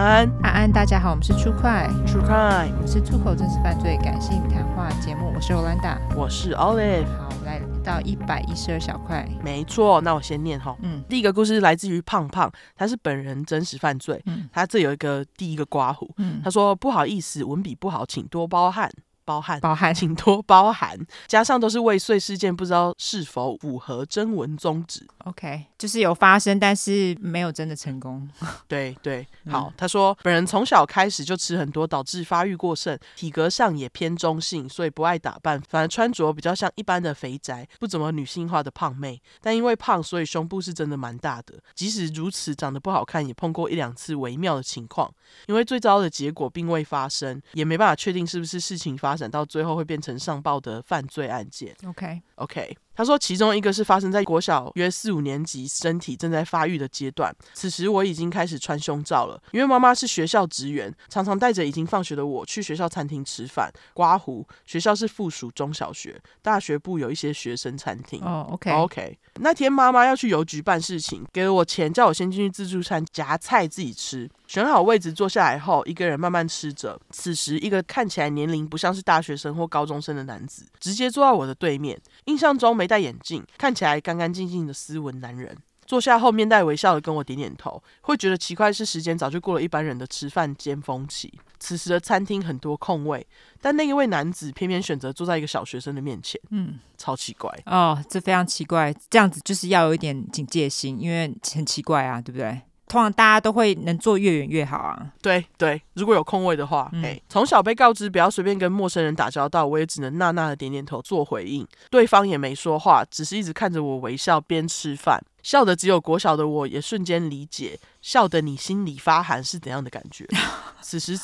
安，安安，大家好，我们是 True Crime，我们是出口真实犯罪感性谈话节目，我是 Olinda，我是 Olive，好，来到一百一十二小块，没错，那我先念哈，嗯，第一个故事来自于胖胖，他是本人真实犯罪，嗯，他这有一个第一个刮胡，嗯，他说不好意思，文笔不好，请多包涵。包含，包含，请多包涵。加上都是未遂事件，不知道是否符合征文宗旨。OK，就是有发生，但是没有真的成功。对 对，好。嗯、他说，本人从小开始就吃很多，导致发育过剩，体格上也偏中性，所以不爱打扮，反而穿着比较像一般的肥宅，不怎么女性化的胖妹。但因为胖，所以胸部是真的蛮大的。即使如此，长得不好看，也碰过一两次微妙的情况。因为最糟的结果并未发生，也没办法确定是不是事情发生。到最后会变成上报的犯罪案件。OK OK。他说，其中一个是发生在国小约四五年级，身体正在发育的阶段。此时我已经开始穿胸罩了，因为妈妈是学校职员，常常带着已经放学的我去学校餐厅吃饭。刮胡，学校是附属中小学，大学部有一些学生餐厅。哦、oh，OK OK。那天妈妈要去邮局办事情，给了我钱，叫我先进去自助餐夹菜自己吃。选好位置坐下来后，一个人慢慢吃着。此时，一个看起来年龄不像是大学生或高中生的男子，直接坐在我的对面。印象中没戴眼镜，看起来干干净净的斯文男人。坐下后面带微笑的跟我点点头，会觉得奇怪是时间早就过了一般人的吃饭尖峰期。此时的餐厅很多空位，但那一位男子偏偏选择坐在一个小学生的面前，嗯，超奇怪哦，这非常奇怪。这样子就是要有一点警戒心，因为很奇怪啊，对不对？通常大家都会能坐越远越好啊。对对，如果有空位的话，哎、嗯，从小被告知不要随便跟陌生人打交道，我也只能纳纳的点点头做回应。对方也没说话，只是一直看着我微笑边吃饭，笑的只有国小的我也瞬间理解，笑的你心里发寒是怎样的感觉。此时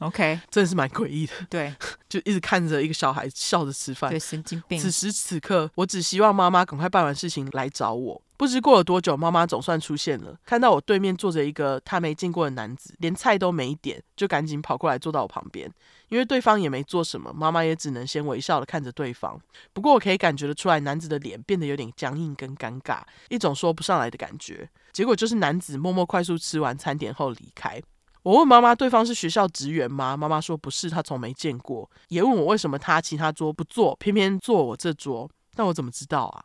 ，OK，真的是蛮诡异的。对，就一直看着一个小孩笑着吃饭，对，神经病。此时此刻，我只希望妈妈赶快办完事情来找我。不知过了多久，妈妈总算出现了。看到我对面坐着一个她没见过的男子，连菜都没点，就赶紧跑过来坐到我旁边。因为对方也没做什么，妈妈也只能先微笑的看着对方。不过我可以感觉得出来，男子的脸变得有点僵硬跟尴尬，一种说不上来的感觉。结果就是男子默默快速吃完餐点后离开。我问妈妈，对方是学校职员吗？妈妈说不是，她从没见过。也问我为什么他其他桌不坐，偏偏坐我这桌。那我怎么知道啊？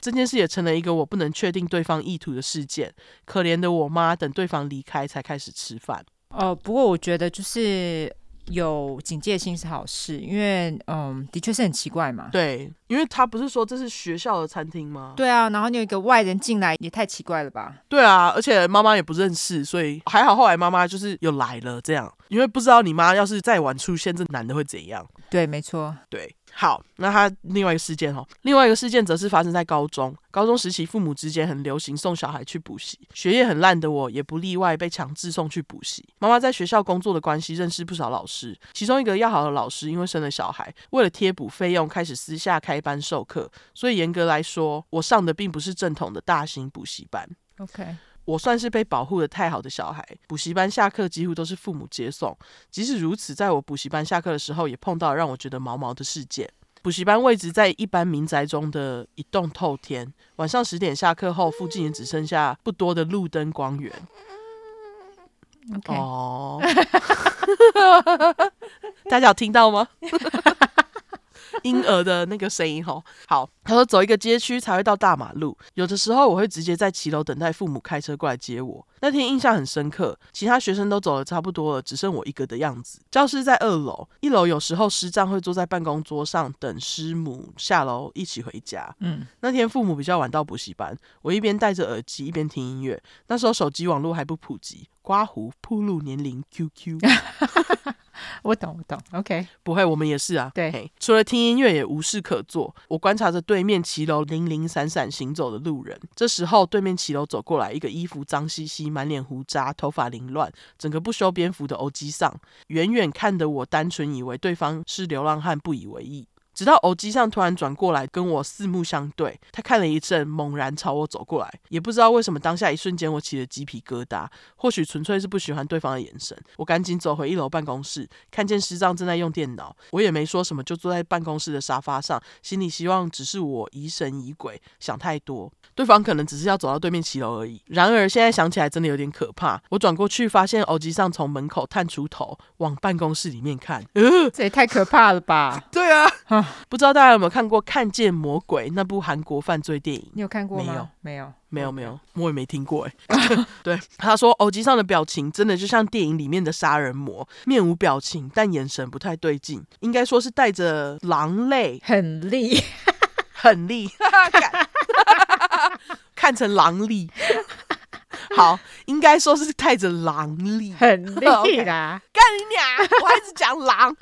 这件事也成了一个我不能确定对方意图的事件。可怜的我妈，等对方离开才开始吃饭。哦，不过我觉得就是有警戒心是好事，因为嗯，的确是很奇怪嘛。对，因为他不是说这是学校的餐厅吗？对啊，然后你有一个外人进来，也太奇怪了吧？对啊，而且妈妈也不认识，所以还好。后来妈妈就是又来了，这样，因为不知道你妈要是再晚出现，这男的会怎样？对，没错，对。好，那他另外一个事件哈，另外一个事件则是发生在高中。高中时期，父母之间很流行送小孩去补习，学业很烂的我也不例外，被强制送去补习。妈妈在学校工作的关系，认识不少老师，其中一个要好的老师，因为生了小孩，为了贴补费用，开始私下开班授课。所以严格来说，我上的并不是正统的大型补习班。OK。我算是被保护的太好的小孩，补习班下课几乎都是父母接送。即使如此，在我补习班下课的时候，也碰到让我觉得毛毛的事件。补习班位置在一般民宅中的一栋透天，晚上十点下课后，附近也只剩下不多的路灯光源。哦，大家有听到吗？婴儿的那个声音吼，好，他说走一个街区才会到大马路，有的时候我会直接在骑楼等待父母开车过来接我。那天印象很深刻，其他学生都走的差不多了，只剩我一个的样子。教室在二楼，一楼有时候师长会坐在办公桌上等师母下楼一起回家。嗯，那天父母比较晚到补习班，我一边戴着耳机一边听音乐。那时候手机网络还不普及，刮胡铺路年龄 QQ。我懂，我懂，OK，不会，我们也是啊。对，除了听音乐也无事可做。我观察着对面骑楼零零散散行走的路人。这时候，对面骑楼走过来一个衣服脏兮兮、满脸胡渣、头发凌乱、整个不修边幅的欧吉桑。远远看得我，单纯以为对方是流浪汉，不以为意。直到偶机上突然转过来跟我四目相对，他看了一阵，猛然朝我走过来，也不知道为什么，当下一瞬间我起了鸡皮疙瘩，或许纯粹是不喜欢对方的眼神。我赶紧走回一楼办公室，看见师长正在用电脑，我也没说什么，就坐在办公室的沙发上，心里希望只是我疑神疑鬼，想太多，对方可能只是要走到对面骑楼而已。然而现在想起来真的有点可怕。我转过去，发现偶机上从门口探出头，往办公室里面看。呃，这也太可怕了吧？对啊，不知道大家有没有看过《看见魔鬼》那部韩国犯罪电影？你有看过吗？没有，没有，没有，没有，我也没听过。哎，对，他说耳机上的表情真的就像电影里面的杀人魔，面无表情，但眼神不太对劲，应该说是带着狼泪，很厉，很厉，看成狼力。好，应该说是带着狼力，很厉 啦。干你俩，我还是讲狼，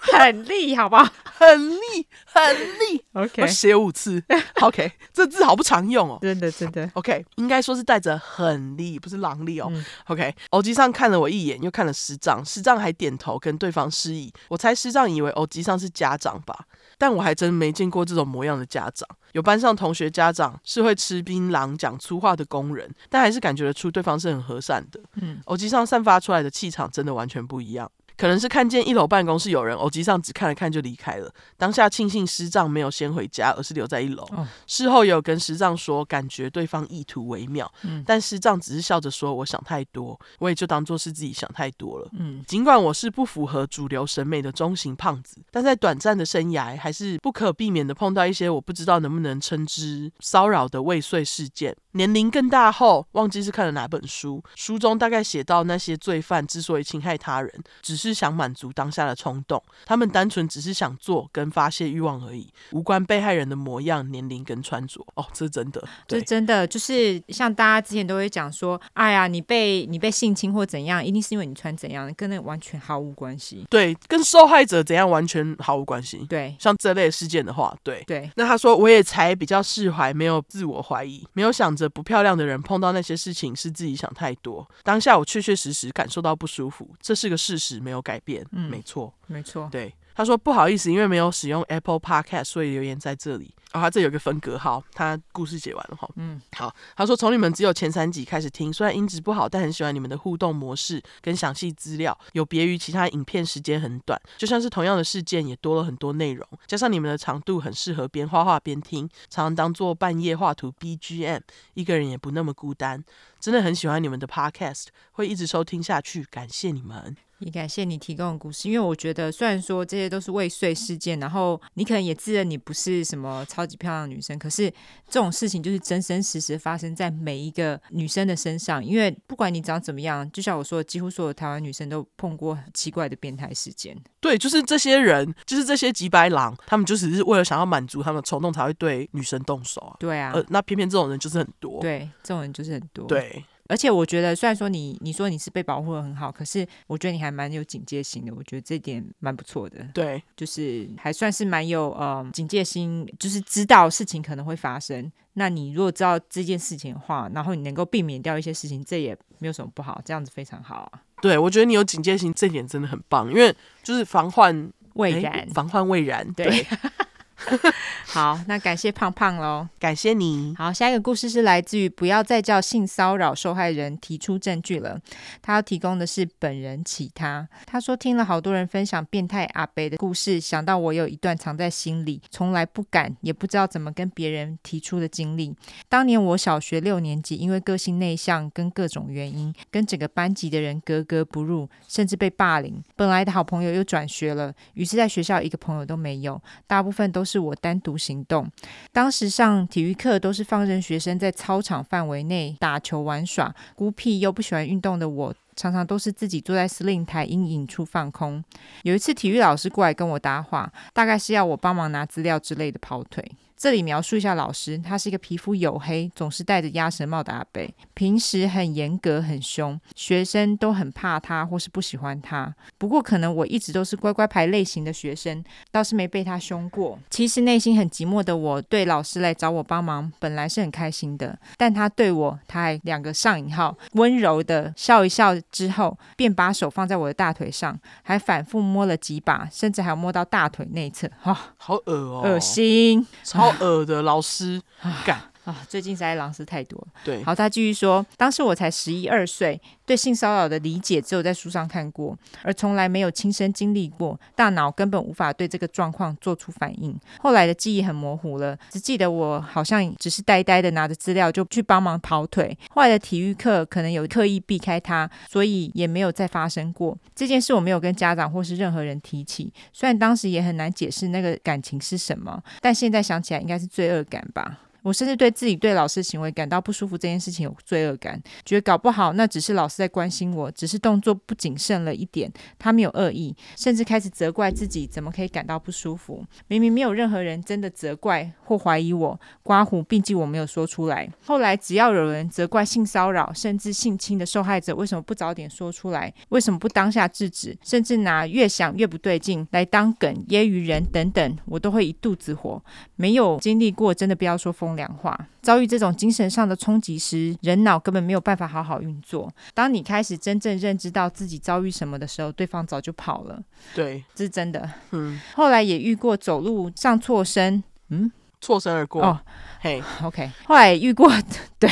很厉，好不好？很厉，很厉。OK，我写五次。OK，这字好不常用哦。真的，真的。OK，应该说是带着很力，不是狼力哦。嗯、OK，欧吉上看了我一眼，又看了师丈，师丈还点头跟对方示意。我猜师丈以为欧吉上是家长吧。但我还真没见过这种模样的家长。有班上同学家长是会吃槟榔、讲粗话的工人，但还是感觉得出对方是很和善的。嗯，欧吉上散发出来的气场真的完全不一样。可能是看见一楼办公室有人，偶机上只看了看就离开了。当下庆幸师丈没有先回家，而是留在一楼。哦、事后也有跟师丈说，感觉对方意图微妙，嗯、但师丈只是笑着说：“我想太多。”我也就当做是自己想太多了。嗯，尽管我是不符合主流审美的中型胖子，但在短暂的生涯，还是不可避免的碰到一些我不知道能不能称之骚扰的未遂事件。年龄更大后，忘记是看了哪本书，书中大概写到那些罪犯之所以侵害他人，只是。想满足当下的冲动，他们单纯只是想做跟发泄欲望而已，无关被害人的模样、年龄跟穿着。哦，这是真的，这真的就是像大家之前都会讲说，哎呀，你被你被性侵或怎样，一定是因为你穿怎样，跟那完全毫无关系。对，跟受害者怎样完全毫无关系。对，像这类事件的话，对对。那他说，我也才比较释怀，没有自我怀疑，没有想着不漂亮的人碰到那些事情是自己想太多。当下我确确实实感受到不舒服，这是个事实，没有。改变，嗯，没错，没错，对。他说不好意思，因为没有使用 Apple Podcast，所以留言在这里。啊、哦，他这有个分隔号，他故事写完了哈。嗯，好。他说从你们只有前三集开始听，虽然音质不好，但很喜欢你们的互动模式跟详细资料，有别于其他影片时间很短，就像是同样的事件也多了很多内容，加上你们的长度很适合边画画边听，常常当做半夜画图 BGM，一个人也不那么孤单。真的很喜欢你们的 Podcast，会一直收听下去，感谢你们。也感谢你提供的故事，因为我觉得虽然说这些都是未遂事件，然后你可能也自认你不是什么超级漂亮的女生，可是这种事情就是真真实实发生在每一个女生的身上。因为不管你长怎么样，就像我说的，几乎所有台湾女生都碰过很奇怪的变态事件。对，就是这些人，就是这些几百狼，他们就只是为了想要满足他们的冲动，才会对女生动手啊。对啊，呃，那偏偏这种人就是很多。对，这种人就是很多。对。而且我觉得，虽然说你你说你是被保护的很好，可是我觉得你还蛮有警戒心的。我觉得这点蛮不错的。对，就是还算是蛮有呃警戒心，就是知道事情可能会发生。那你如果知道这件事情的话，然后你能够避免掉一些事情，这也没有什么不好，这样子非常好啊。对，我觉得你有警戒心，这点真的很棒，因为就是防患未然，欸、防患未然。对。对 好，那感谢胖胖喽，感谢你。好，下一个故事是来自于不要再叫性骚扰受害人提出证据了。他要提供的是本人其他。他说听了好多人分享变态阿伯的故事，想到我有一段藏在心里，从来不敢也不知道怎么跟别人提出的经历。当年我小学六年级，因为个性内向跟各种原因，跟整个班级的人格格不入，甚至被霸凌。本来的好朋友又转学了，于是在学校一个朋友都没有，大部分都是是我单独行动。当时上体育课都是放任学生在操场范围内打球玩耍，孤僻又不喜欢运动的我，常常都是自己坐在司令台阴影处放空。有一次体育老师过来跟我搭话，大概是要我帮忙拿资料之类的跑腿。这里描述一下老师，他是一个皮肤黝黑、总是戴着鸭舌帽的阿伯，平时很严格、很凶，学生都很怕他或是不喜欢他。不过可能我一直都是乖乖牌类型的学生，倒是没被他凶过。其实内心很寂寞的我，对老师来找我帮忙，本来是很开心的。但他对我，他还两个上引号，温柔的笑一笑之后，便把手放在我的大腿上，还反复摸了几把，甚至还摸到大腿内侧。哈、哦，好恶哦，恶心，超恶的老师，干。啊，最近实在狼师太多了。对，好，他继续说，当时我才十一二岁，对性骚扰的理解只有在书上看过，而从来没有亲身经历过，大脑根本无法对这个状况做出反应。后来的记忆很模糊了，只记得我好像只是呆呆的拿着资料就去帮忙跑腿。后来的体育课可能有刻意避开他，所以也没有再发生过这件事。我没有跟家长或是任何人提起，虽然当时也很难解释那个感情是什么，但现在想起来应该是罪恶感吧。我甚至对自己对老师行为感到不舒服，这件事情有罪恶感，觉得搞不好那只是老师在关心我，只是动作不谨慎了一点，他没有恶意，甚至开始责怪自己怎么可以感到不舒服。明明没有任何人真的责怪或怀疑我，刮胡并记我没有说出来。后来只要有人责怪性骚扰甚至性侵的受害者，为什么不早点说出来？为什么不当下制止？甚至拿越想越不对劲来当梗揶揄人等等，我都会一肚子火。没有经历过，真的不要说疯风。两话遭遇这种精神上的冲击时，人脑根本没有办法好好运作。当你开始真正认知到自己遭遇什么的时候，对方早就跑了。对，这是真的。嗯，后来也遇过走路上错身，嗯，错身而过。哦，嘿，OK。后来遇过，对。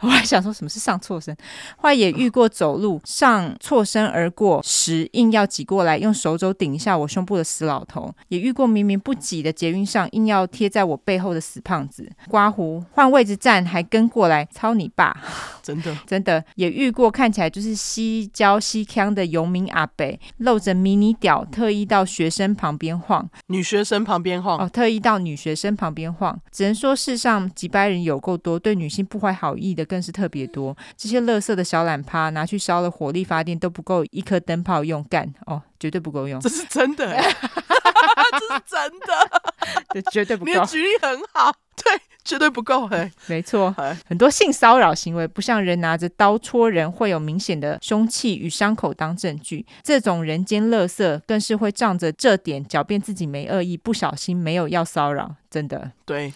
我还想说什么是上错身，后来也遇过走路上错身而过时硬要挤过来用手肘顶一下我胸部的死老头，也遇过明明不挤的捷运上硬要贴在我背后的死胖子，刮胡换位置站还跟过来操你爸，真的。真的。也遇过看起来就是西郊西腔的游民阿北，露着迷你屌特意到学生旁边晃，女学生旁边晃。哦，特意到女学生旁边晃，只能说世上几百人有够多，对女性不怀好意的更是特别多，这些垃圾的小懒趴拿去烧了火力发电都不够一颗灯泡用干。哦，绝对不够用。这是真的，这是真的，这绝对不够。你的举例很好，对，绝对不够。嘿，没错，很多性骚扰行为不像人拿着刀戳人会有明显的凶器与伤口当证据，这种人间垃圾更是会仗着这点狡辩自己没恶意，不小心没有要骚扰。真的，对，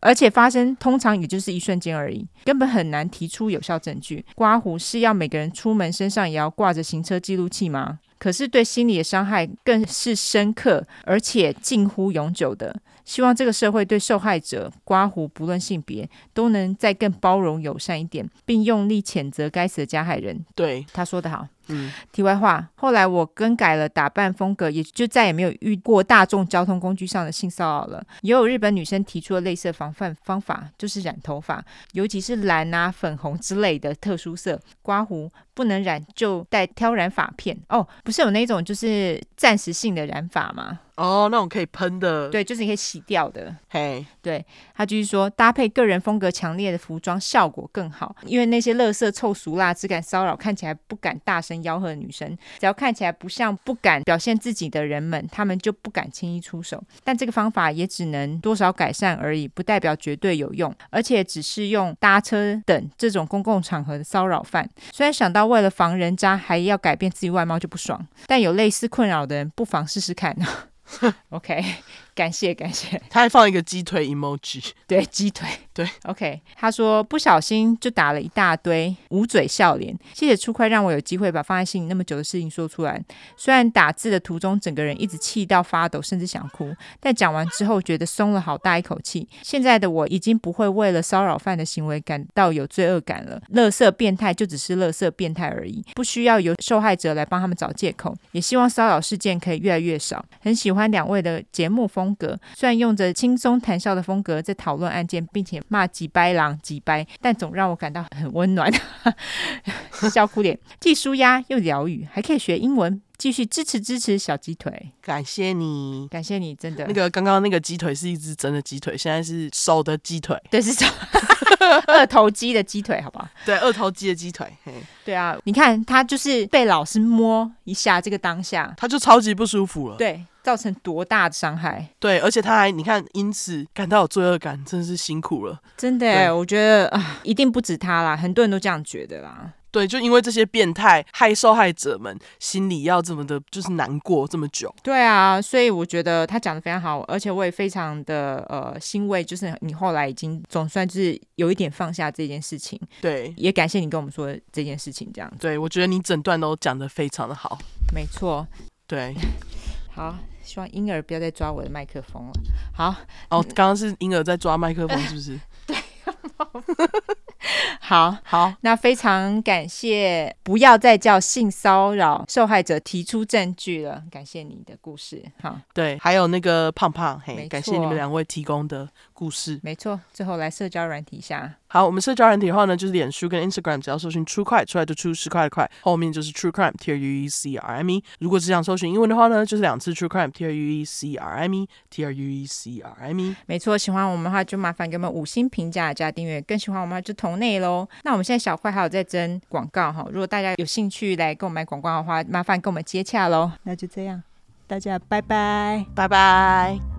而且发生通常也就是一瞬间而已，根本很难提出有效证据。刮胡是要每个人出门身上也要挂着行车记录器吗？可是对心理的伤害更是深刻，而且近乎永久的。希望这个社会对受害者刮胡不论性别都能再更包容友善一点，并用力谴责该死的加害人。对，他说的好。嗯，题外话，后来我更改了打扮风格，也就再也没有遇过大众交通工具上的性骚扰了。也有日本女生提出了类似的防范方法，就是染头发，尤其是蓝啊、粉红之类的特殊色。刮胡不能染，就带挑染发片。哦，不是有那种就是暂时性的染发吗？哦，那种可以喷的，对，就是你可以洗掉的。嘿，对，他就是说，搭配个人风格强烈的服装效果更好，因为那些垃圾臭俗辣、只敢骚扰、看起来不敢大声吆喝的女生，只要看起来不像不敢表现自己的人们，他们就不敢轻易出手。但这个方法也只能多少改善而已，不代表绝对有用，而且只是用搭车等这种公共场合的骚扰犯。虽然想到为了防人渣还要改变自己外貌就不爽，但有类似困扰的人不妨试试看。okay. 感谢感谢。他还放一个鸡腿 emoji，对，鸡腿，对，OK。他说不小心就打了一大堆捂嘴笑脸，谢谢初快让我有机会把放在心里那么久的事情说出来。虽然打字的途中整个人一直气到发抖，甚至想哭，但讲完之后觉得松了好大一口气。现在的我已经不会为了骚扰犯的行为感到有罪恶感了。乐色变态就只是乐色变态而已，不需要由受害者来帮他们找借口。也希望骚扰事件可以越来越少。很喜欢。两位的节目风格，虽然用着轻松谈笑的风格在讨论案件，并且骂几掰狼几掰，但总让我感到很温暖。笑哭脸，既舒压又疗愈，还可以学英文。继续支持支持小鸡腿，感谢你，感谢你，真的。那个刚刚那个鸡腿是一只真的鸡腿，现在是手的鸡腿，对，是手 二头肌的鸡腿，好不好？对，二头肌的鸡腿。嘿，对啊，你看他就是被老师摸一下，这个当下他就超级不舒服了。对。造成多大的伤害。对，而且他还你看，因此感到有罪恶感，真的是辛苦了。真的，我觉得啊，一定不止他啦，很多人都这样觉得啦。对，就因为这些变态害受害者们心里要这么的，就是难过这么久。对啊，所以我觉得他讲的非常好，而且我也非常的呃欣慰，就是你后来已经总算是有一点放下这件事情。对，也感谢你跟我们说这件事情，这样子。对，我觉得你整段都讲的非常的好。没错。对。好，希望婴儿不要再抓我的麦克风了。好。哦，刚刚是婴儿在抓麦克风，是不是？对。好好，那非常感谢，不要再叫性骚扰受害者提出证据了。感谢你的故事，好，对，还有那个胖胖，嘿，感谢你们两位提供的故事，没错。最后来社交软体下。好，我们社交软体的话呢，就是脸书跟 Instagram，只要搜寻 True Crime 出来就出十块的块，后面就是 True Crime T R U E C R M E。如果只想搜寻英文的话呢，就是两次 True Crime T R U E C R M E T R U E C R M E。没错，喜欢我们的话就麻烦给我们五星评价加订阅，更喜欢我们的话就同内喽。那我们现在小块还有在征广告哈，如果大家有兴趣来跟我们买广告的话，麻烦跟我们接洽喽。那就这样，大家拜拜，拜拜。